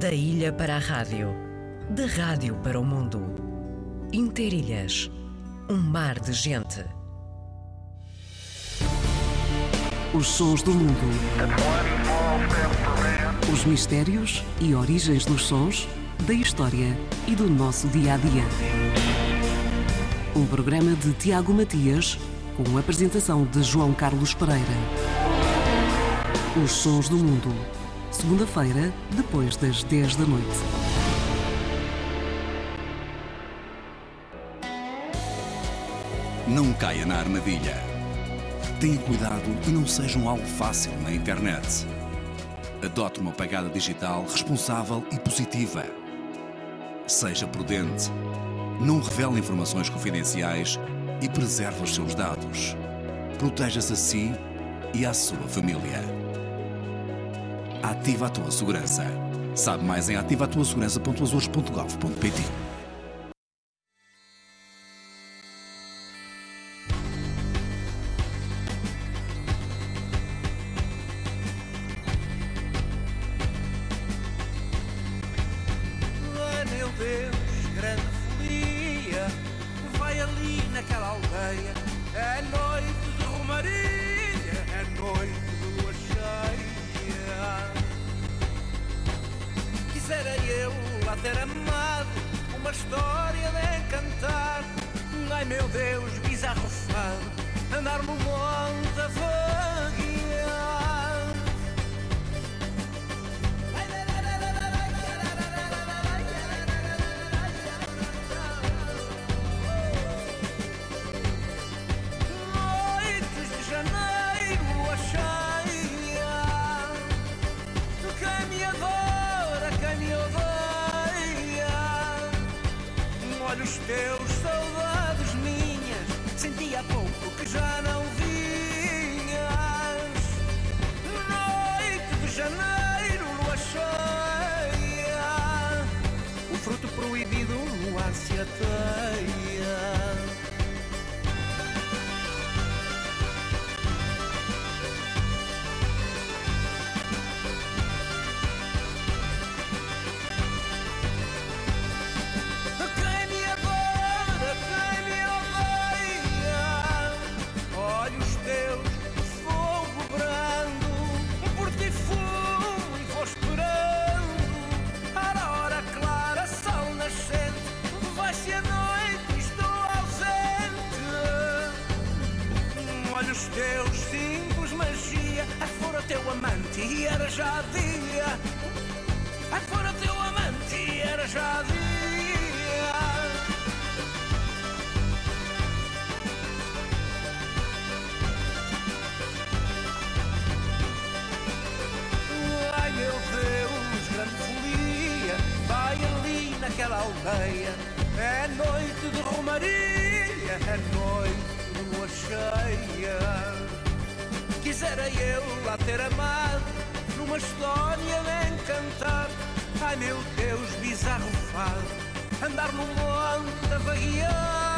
Da ilha para a rádio, da rádio para o mundo. Interilhas, um mar de gente. Os sons do mundo. Os mistérios e origens dos sons, da história e do nosso dia a dia. Um programa de Tiago Matias, com a apresentação de João Carlos Pereira. Os sons do mundo. Segunda-feira, depois das 10 da noite. Não caia na armadilha. Tenha cuidado e não seja um alvo fácil na internet. Adote uma pegada digital responsável e positiva. Seja prudente. Não revele informações confidenciais e preserve os seus dados. Proteja-se a si e à sua família. Ativa a tua segurança. Sabe mais em ativatuasegurança.azores.gov.pt Quisera eu lá ter amado Numa história de encantar. Ai meu Deus, bizarro fado Andar no monte a vaguear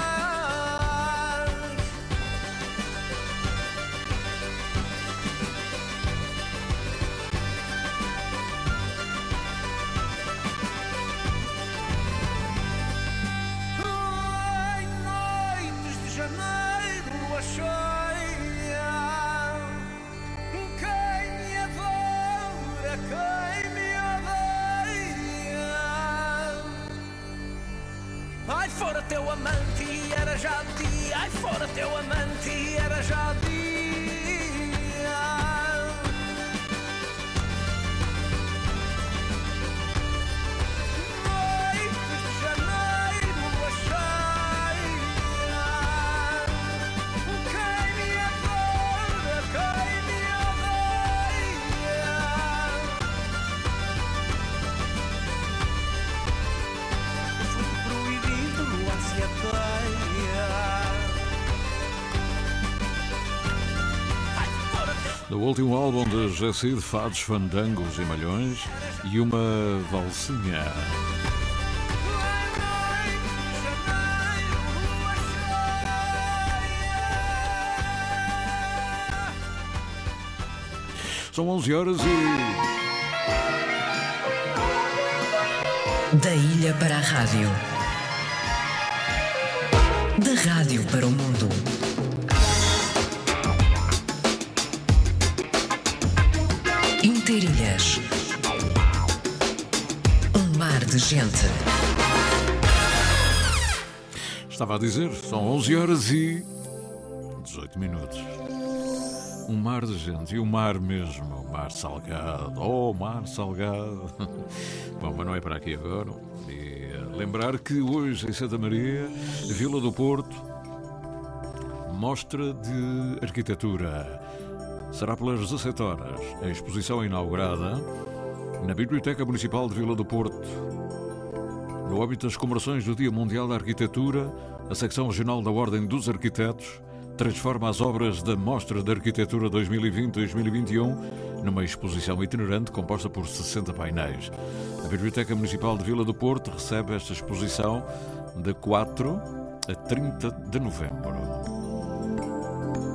último álbum de Jacid, Fados, Fandangos e Malhões e uma valsinha. São 11 horas e. Da ilha para a rádio. Da rádio para o mundo. Um mar de gente. Estava a dizer, são 11 horas e 18 minutos. Um mar de gente, e o mar mesmo, o mar salgado, oh, mar salgado. Bom, mas não é para aqui agora. E lembrar que hoje em Santa Maria, Vila do Porto, mostra de arquitetura. Será pelas 17 horas. A exposição inaugurada na Biblioteca Municipal de Vila do Porto. No âmbito das comemorações do Dia Mundial da Arquitetura, a secção regional da Ordem dos Arquitetos transforma as obras da Mostra de Arquitetura 2020-2021 numa exposição itinerante composta por 60 painéis. A Biblioteca Municipal de Vila do Porto recebe esta exposição de 4 a 30 de novembro.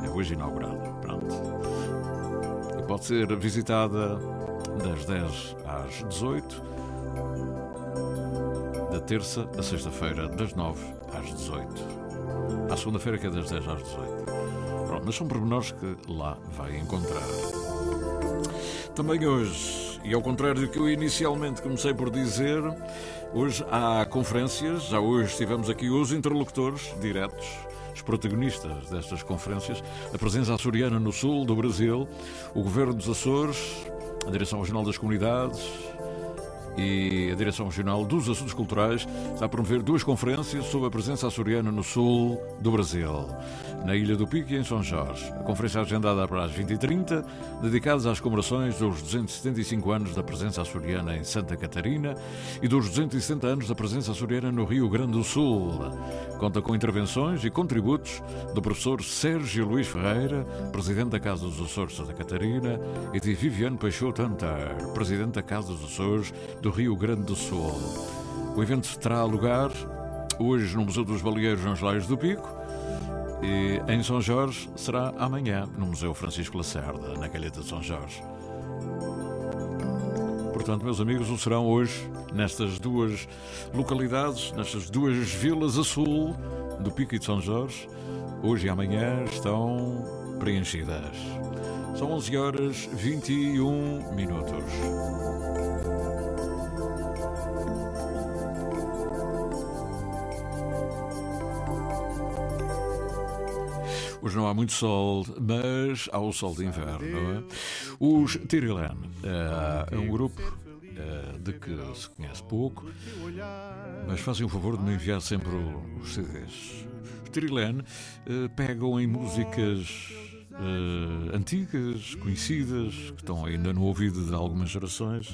É hoje inaugurada. Pode ser visitada das 10 às 18, da terça a sexta-feira, das 9 às 18. À segunda-feira, que é das 10 às 18. Pronto, mas são pormenores que lá vai encontrar. Também hoje, e ao contrário do que eu inicialmente comecei por dizer, hoje há conferências, já hoje tivemos aqui os interlocutores diretos, os protagonistas destas conferências, a presença açoriana no sul do Brasil, o governo dos Açores, a Direção Regional das Comunidades, e a Direção Regional dos Assuntos Culturais está a promover duas conferências sobre a presença açoriana no sul do Brasil, na Ilha do Pico e em São Jorge. A conferência agendada para as 20h30, dedicadas às comemorações dos 275 anos da presença açoriana em Santa Catarina e dos 270 anos da presença açoriana no Rio Grande do Sul. Conta com intervenções e contributos do professor Sérgio Luís Ferreira, presidente da Casa dos Açores Santa Catarina, e de Viviane Peixoto Antar, presidente da Casa dos Açores do Rio Grande do Sul. O evento terá lugar hoje no Museu dos Baleeiros nos Laios do Pico e em São Jorge será amanhã no Museu Francisco Lacerda, na Calheta de São Jorge. Portanto, meus amigos, o serão hoje nestas duas localidades, nestas duas vilas a sul do Pico e de São Jorge, hoje e amanhã estão preenchidas. São 11 horas 21 minutos. Não há muito sol, mas há o sol de inverno, é? Os Tirilan é um grupo eh, de que se conhece pouco, mas fazem o favor de me enviar sempre os CDs. Os Tirilan eh, pegam em músicas Uh, antigas, conhecidas, que estão ainda no ouvido de algumas gerações,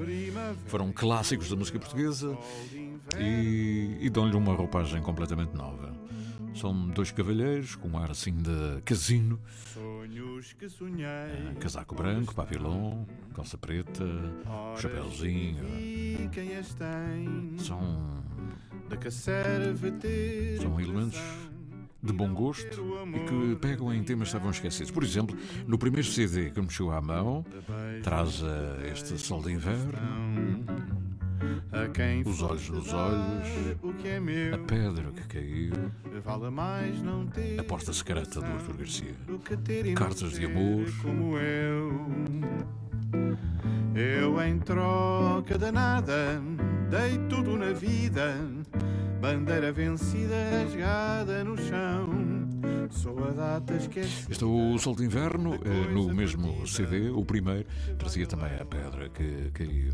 foram clássicos da música portuguesa e, e dão-lhe uma roupagem completamente nova. São dois cavalheiros com um ar assim de casino. Sonhos que sonhei. Ah, casaco branco, papilão, calça preta, chapéuzinho. Quem as tem? São. Da que serve ter São elementos de bom gosto e que pegam em temas que estavam esquecidos. Por exemplo, no primeiro CD que me chegou à mão, traz uh, este Sol de Inverno a quem os olhos nos olhos, o que é meu, a pedra que caiu, vale mais não ter a porta secreta do Arthur Garcia, cartas de amor, como eu. Eu em troca de nada dei tudo na vida, bandeira vencida rasgada no chão. Este é o Sol de Inverno, eh, no mesmo CD, o primeiro, trazia também a pedra que caiu.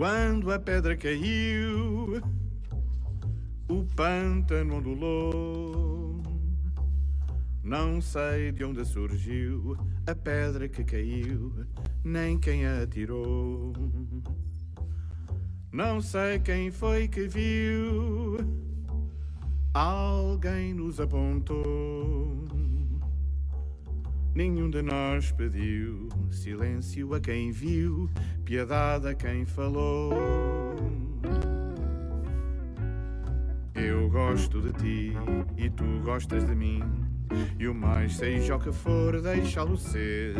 Quando a pedra caiu, o pântano ondulou. Não sei de onde surgiu a pedra que caiu, nem quem a atirou. Não sei quem foi que viu, alguém nos apontou. Nenhum de nós pediu silêncio a quem viu, piedade a quem falou. Eu gosto de ti e tu gostas de mim. E o mais seja o que for, deixá-lo ser.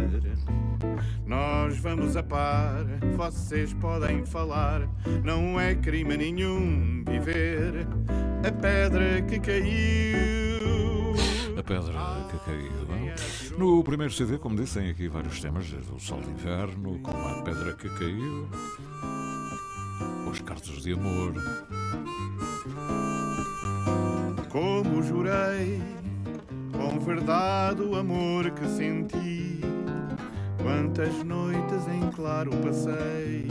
Nós vamos a par, vocês podem falar. Não é crime nenhum viver a pedra que caiu. Pedra que caiu. No primeiro CD, como disse, tem aqui vários temas, desde o Sol de Inverno, como a pedra que caiu, os cartas de amor. Como jurei, com verdade o amor que senti. Quantas noites em claro passei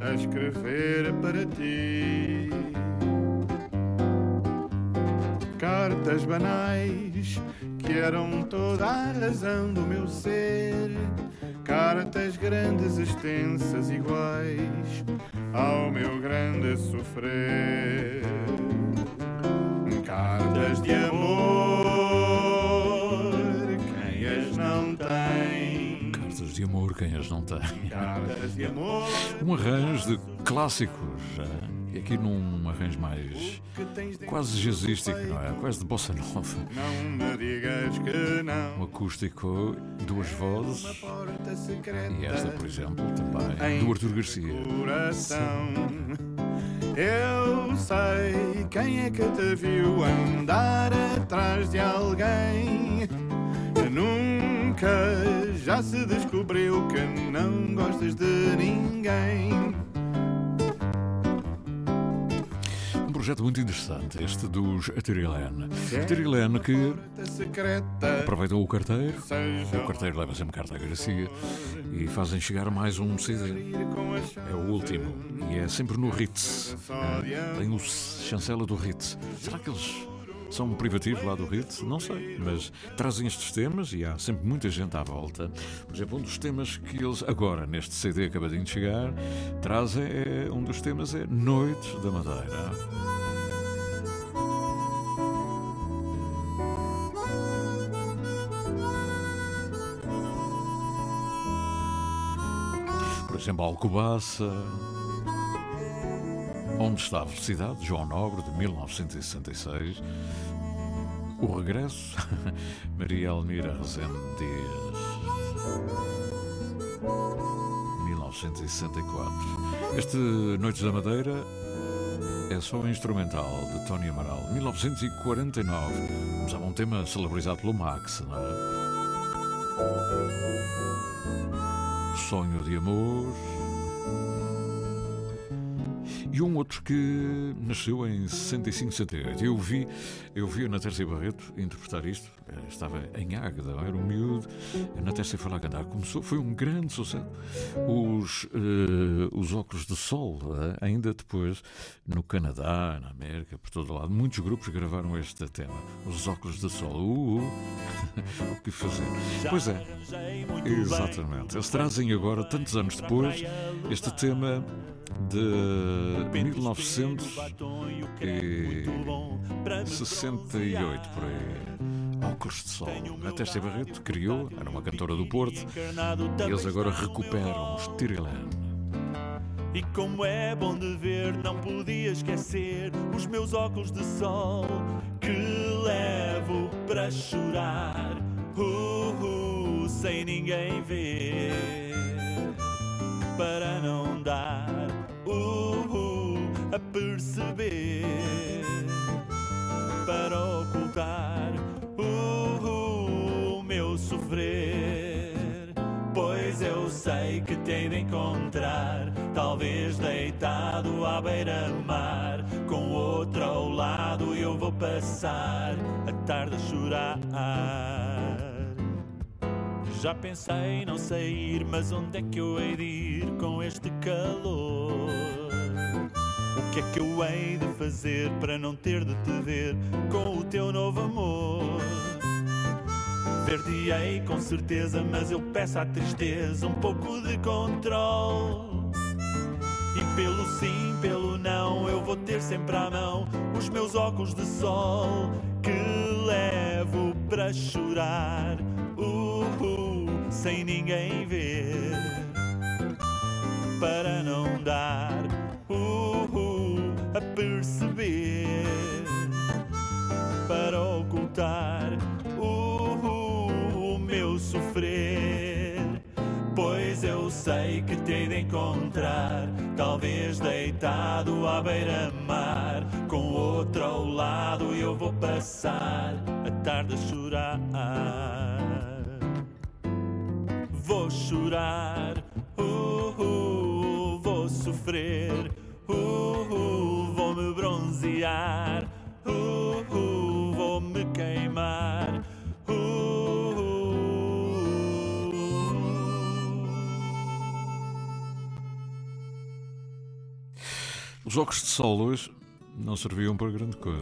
a escrever para ti. Cartas banais que eram toda a razão do meu ser. Cartas grandes, extensas, iguais ao meu grande sofrer. Cartas de amor, quem as não tem? Cartas de amor, quem as não tem? Cartas de amor, Um arranjo de clássicos, e aqui num arranjo mais que quase jazzístico, não é? Quase de bossa nova. Não me digas que Um não. acústico, duas vozes, e esta, por exemplo, também, do Artur Garcia. coração. Eu sei quem é que te viu andar atrás de alguém. Nunca já se descobriu que não gostas de ninguém. Projeto muito interessante, este dos Atirilene. Atirilene que aproveitam o carteiro, o carteiro leva sempre carta a Garcia e fazem chegar mais um CD. É o último e é sempre no Ritz. Tem o chancela do Ritz. Será que eles são um privativo lá do Ritz? Não sei, mas trazem estes temas e há sempre muita gente à volta. Por exemplo, um dos temas que eles agora neste CD acabadinho de chegar trazem é um dos temas é Noite da Madeira. Por exemplo, Alcobaça. Onde está a Felicidade, João Nobre, de 1966. O Regresso, Maria Almira Rezende Dias, 1964. Este Noites da Madeira é só um instrumental de Tony Amaral, 1949. Mas há um tema celebrizado pelo Max, não é? Sonho de Amor. E um outro que nasceu em 65, 68. Eu vi, eu vi a Natércia Barreto interpretar isto. Eh, Estava em Águeda, era um miúdo. A Natércia foi lá cantar. Começou, foi um grande sucesso. Os, eh, os óculos de sol, eh, ainda depois, no Canadá, na América, por todo lado, muitos grupos gravaram este tema. Os óculos de sol. Uh, uh. o que fazer? Pois é. Exatamente. Eles trazem agora, tantos anos depois, este tema de 1968, por aí. Óculos de Sol. A Testa Barreto criou, era uma cantora do Porto, e eles agora recuperam os Tirilene. E como é bom de ver, não podia esquecer os meus óculos de sol que levo para chorar, uh, uh, sem ninguém ver, para não dar perceber, para ocultar uh, o meu sofrer. Pois eu sei que tenho de encontrar, talvez deitado à beira-mar, com outro ao lado eu vou passar a tarde a chorar. Já pensei não sair, mas onde é que eu hei de ir com este calor? O que é que eu hei de fazer para não ter de te ver com o teu novo amor? Ver-te-ei com certeza, mas eu peço à tristeza um pouco de controle. E pelo sim, pelo não, eu vou ter sempre à mão os meus óculos de sol que levo para chorar, uh, uh, sem ninguém ver, para não dar ocultar uh, devo sofrer. Pois eu sei que te de encontrar, talvez deitado à beira-mar, com outro ao lado eu vou passar a tarde a chorar. Vou chorar, uh, uh, vou sofrer, uh, uh, vou me bronzear, uh, uh, vou me queimar. Os óculos de sol hoje não serviam para grande coisa.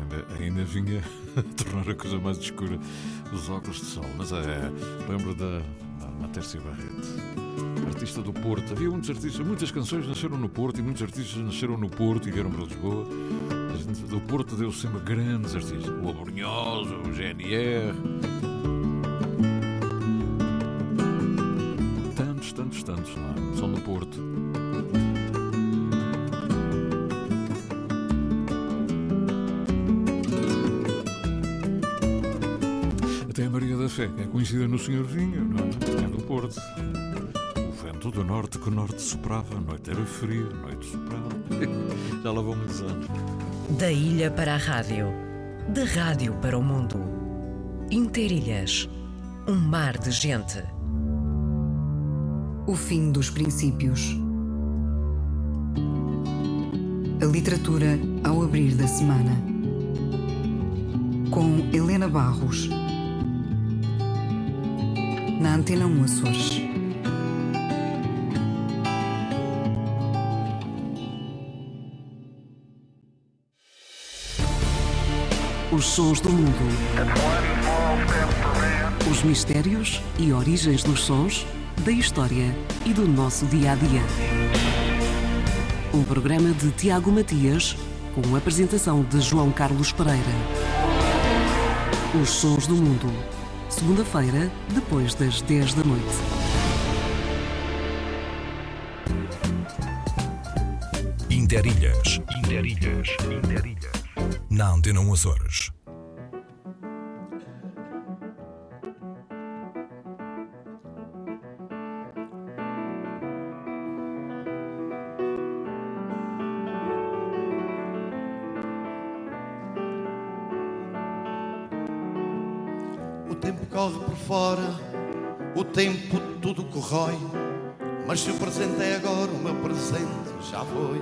Ainda, ainda vinha a tornar a coisa mais escura os óculos de sol. Mas é, lembro da, da Matércia Barreto, artista do Porto. Havia muitos artistas, muitas canções nasceram no Porto e muitos artistas nasceram no Porto e vieram para Lisboa. Do Porto deu sempre grandes artistas. O Abrunhoso, o GNR. Tantos, tantos, tantos lá. Só no Porto. Até a Maria da Fé é conhecida no Senhorzinho, não é? É do Porto. Vento do norte que o norte soprava, a noite era fria, a noite soprava. Já lá vão muitos anos. Da ilha para a rádio, da rádio para o mundo. Interilhas, um mar de gente. O fim dos princípios. A literatura ao abrir da semana. Com Helena Barros. Na Antena 1 Açores. Os sons do mundo. Os mistérios e origens dos sons, da história e do nosso dia a dia. Um programa de Tiago Matias, com a apresentação de João Carlos Pereira. Os sons do mundo. Segunda-feira, depois das 10 da noite. Interilhas. Interilhas. Interilhas. Na Antena 1 Açores. O tempo corre por fora, o tempo tudo corrói. Mas se o presente é agora, o meu presente já foi.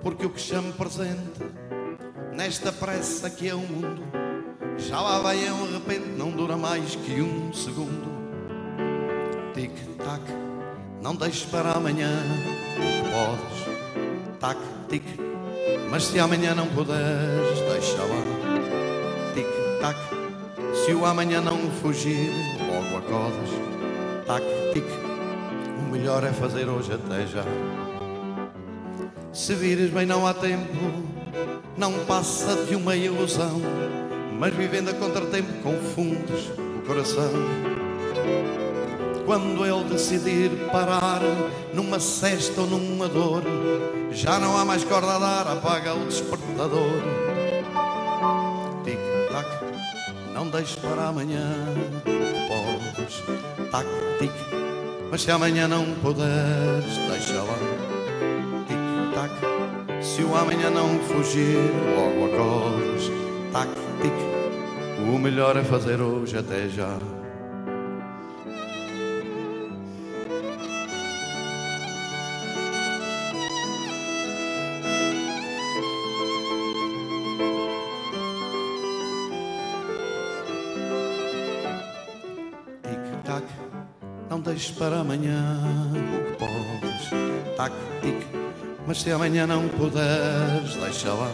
Porque o que chamo presente, nesta pressa que é o mundo, já lá vai é um repente, não dura mais que um segundo. Tic-tac, não deixes para amanhã, podes. Tac-tic, mas se amanhã não puderes, deixa lá. Tic-tac, se o amanhã não fugir, logo acordas. Tac-tic, o melhor é fazer hoje até já. Se vires bem, não há tempo, não passa de uma ilusão. Mas vivendo a contratempo, confundes o coração. Quando ele decidir parar numa cesta ou numa dor, já não há mais corda a dar, apaga o despertador. Tic-tac, não deixes para amanhã, podes. Tac-tic, mas se amanhã não puderes, deixa lá. Se o amanhã não fugir, logo acordes. Tac-tic, o melhor é fazer hoje até já. Tic-tac, não deixes para amanhã o que podes. Tac-tic, mas se amanhã não puderes, deixa lá.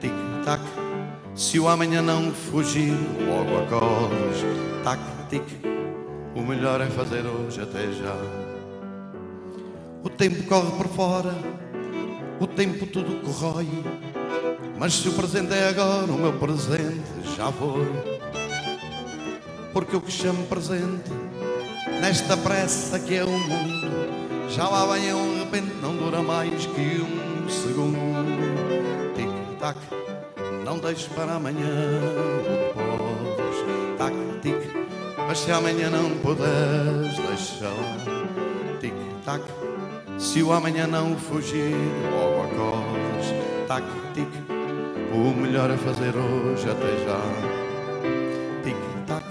Tic-tac, se o amanhã não fugir, logo acordes. Tac-tic, o melhor é fazer hoje até já. O tempo corre por fora, o tempo tudo corrói. Mas se o presente é agora, o meu presente já foi. Porque o que chamo presente, nesta pressa que é o mundo, já lá vem um repente, não dura mais que um segundo. Tic-tac, não deixes para amanhã o que podes. Tac, tic. Mas se amanhã não puderes, deixa lá, tic, tac. Se o amanhã não fugir, logo acordas, tac, tic. O melhor a fazer hoje até já, tic, tac.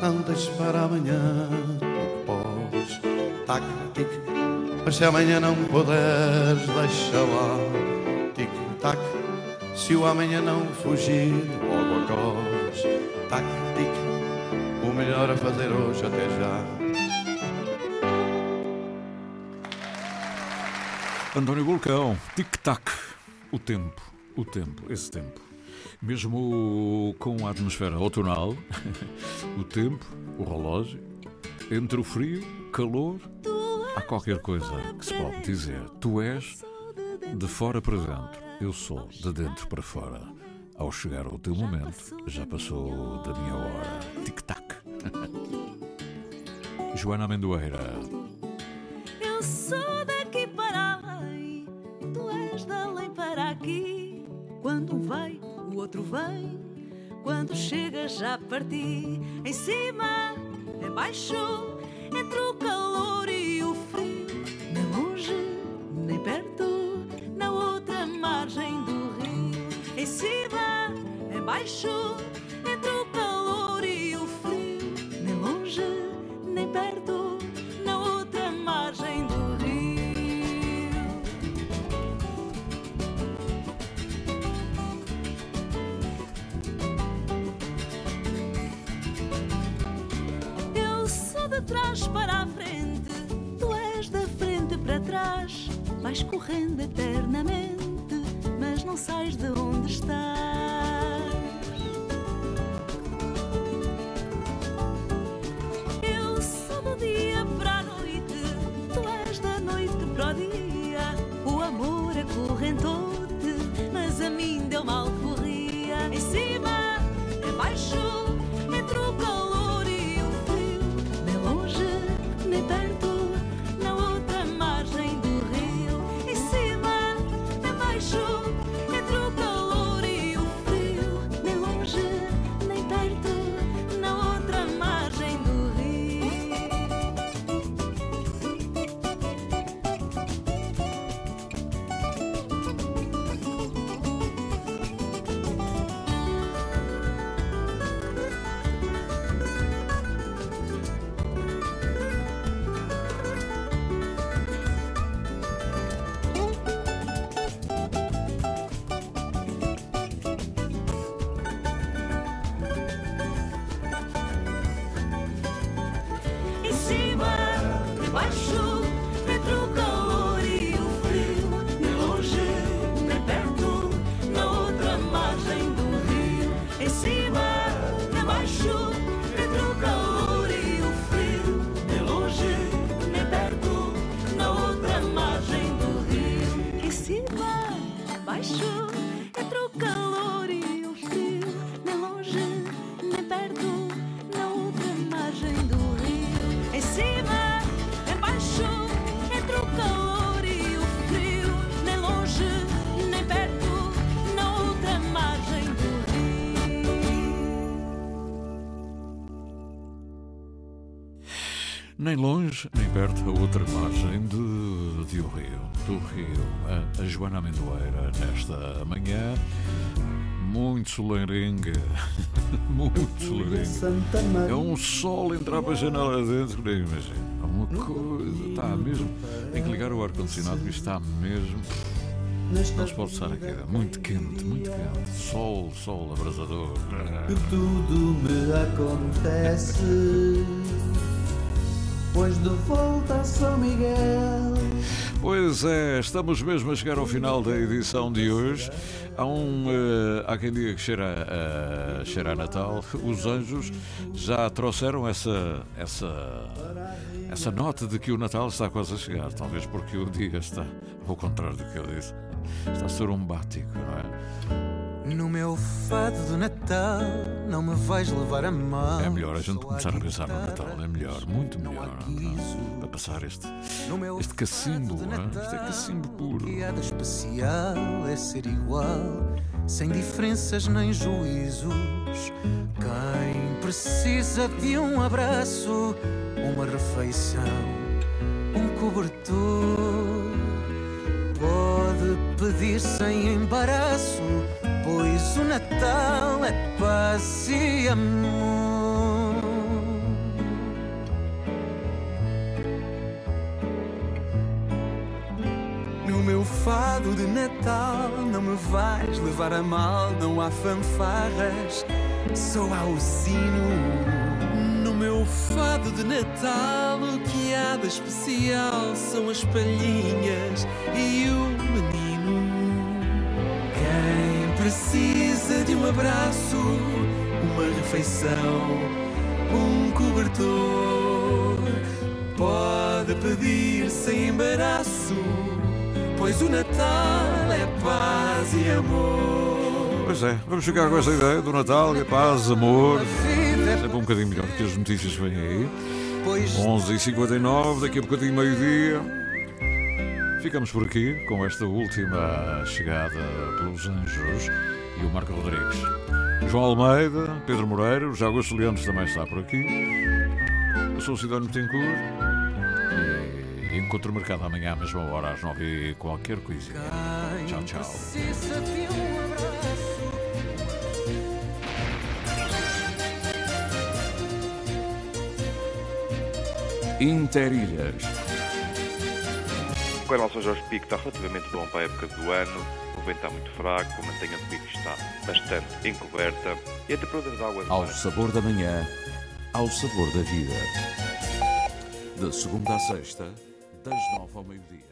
Não deixes para amanhã o que podes, tac, tic. Mas se amanhã não puderes, deixa lá, tic, tac. Se o amanhã não fugir, logo acordas, tac, tic. O melhor a fazer hoje até já. António Bulcão, tic-tac. O tempo, o tempo, esse tempo. Mesmo com a atmosfera outonal, o tempo, o relógio, entre o frio, calor, há qualquer coisa que se pode dizer. Tu és de fora para dentro, eu sou de dentro para fora. Ao chegar o teu momento, já passou da minha hora. Tic-tac. Joana Amendoeira. Eu sou daqui para aí, tu és de além para aqui. Quando um vai, o outro vem. Quando chega, já parti. Em cima, em baixo, entre o calor baixo, entre o calor e o frio. Nem longe, nem perto, na outra margem do rio. Eu sou de trás para a frente, tu és da frente para trás. Vais correndo eternamente, mas não sais de onde estás. Acorrentou-te, mas a mim deu mal corria. Em cima, em Longe, nem perto, a outra margem de, de o Rio. Do Rio, a, a Joana Amendoeira, nesta manhã, muito soleirenga. muito soleirenga. É um sol entrar para a janela dentro, nem imagino. É uma coisa, está mesmo. Tem que ligar o ar-condicionado, que está mesmo. Não se pode estar aqui, é muito quente, muito quente. Sol, sol, abrasador. que tudo me acontece. Pois de volta a São Miguel. Pois é, estamos mesmo a chegar ao final da edição de hoje. Há, um, eh, há quem diga que cheira, a cheira a Natal. Os anjos já trouxeram essa, essa, essa nota de que o Natal está quase a chegar. Talvez porque o dia está ao contrário do que eu disse. Está sorumbático, não é? No meu fado de Natal, não me vais levar a mal. É melhor a gente começar a pensar no Natal, é melhor, muito melhor. não é? Para passar este, este cacimbo, é? este é cacimbo puro. Piada especial é ser igual, sem diferenças nem juízos. Quem precisa de um abraço, uma refeição, um cobertor, pode pedir sem embaraço, Natal é paz e amor. No meu fado de Natal não me vais levar a mal, não há fanfarras, só há o sino. No meu fado de Natal o que há de especial são as palhinhas e o menino. Precisa de um abraço, uma refeição, um cobertor, pode pedir sem embaraço pois o Natal é paz e amor. Pois é, vamos ficar com essa ideia do Natal, é paz, amor. Sempre um bocadinho melhor que as notícias vêm aí. 11h59, daqui a bocadinho meio-dia. Ficamos por aqui com esta última chegada pelos Anjos e o Marco Rodrigues. João Almeida, Pedro Moreira, o Augusto Leandros também está por aqui. Eu sou o Sidónio Tencourt e encontro o mercado amanhã à mesma hora, às 9 e qualquer coisinha. Tchau, tchau. Interilhas. O canal São Jorge Pico está relativamente bom para a época do ano. O vento está muito fraco, a mantenha do pico está bastante encoberta e a temperatura da água Ao mar sabor da manhã, ao sabor da vida. De segunda a sexta, das nove ao meio-dia.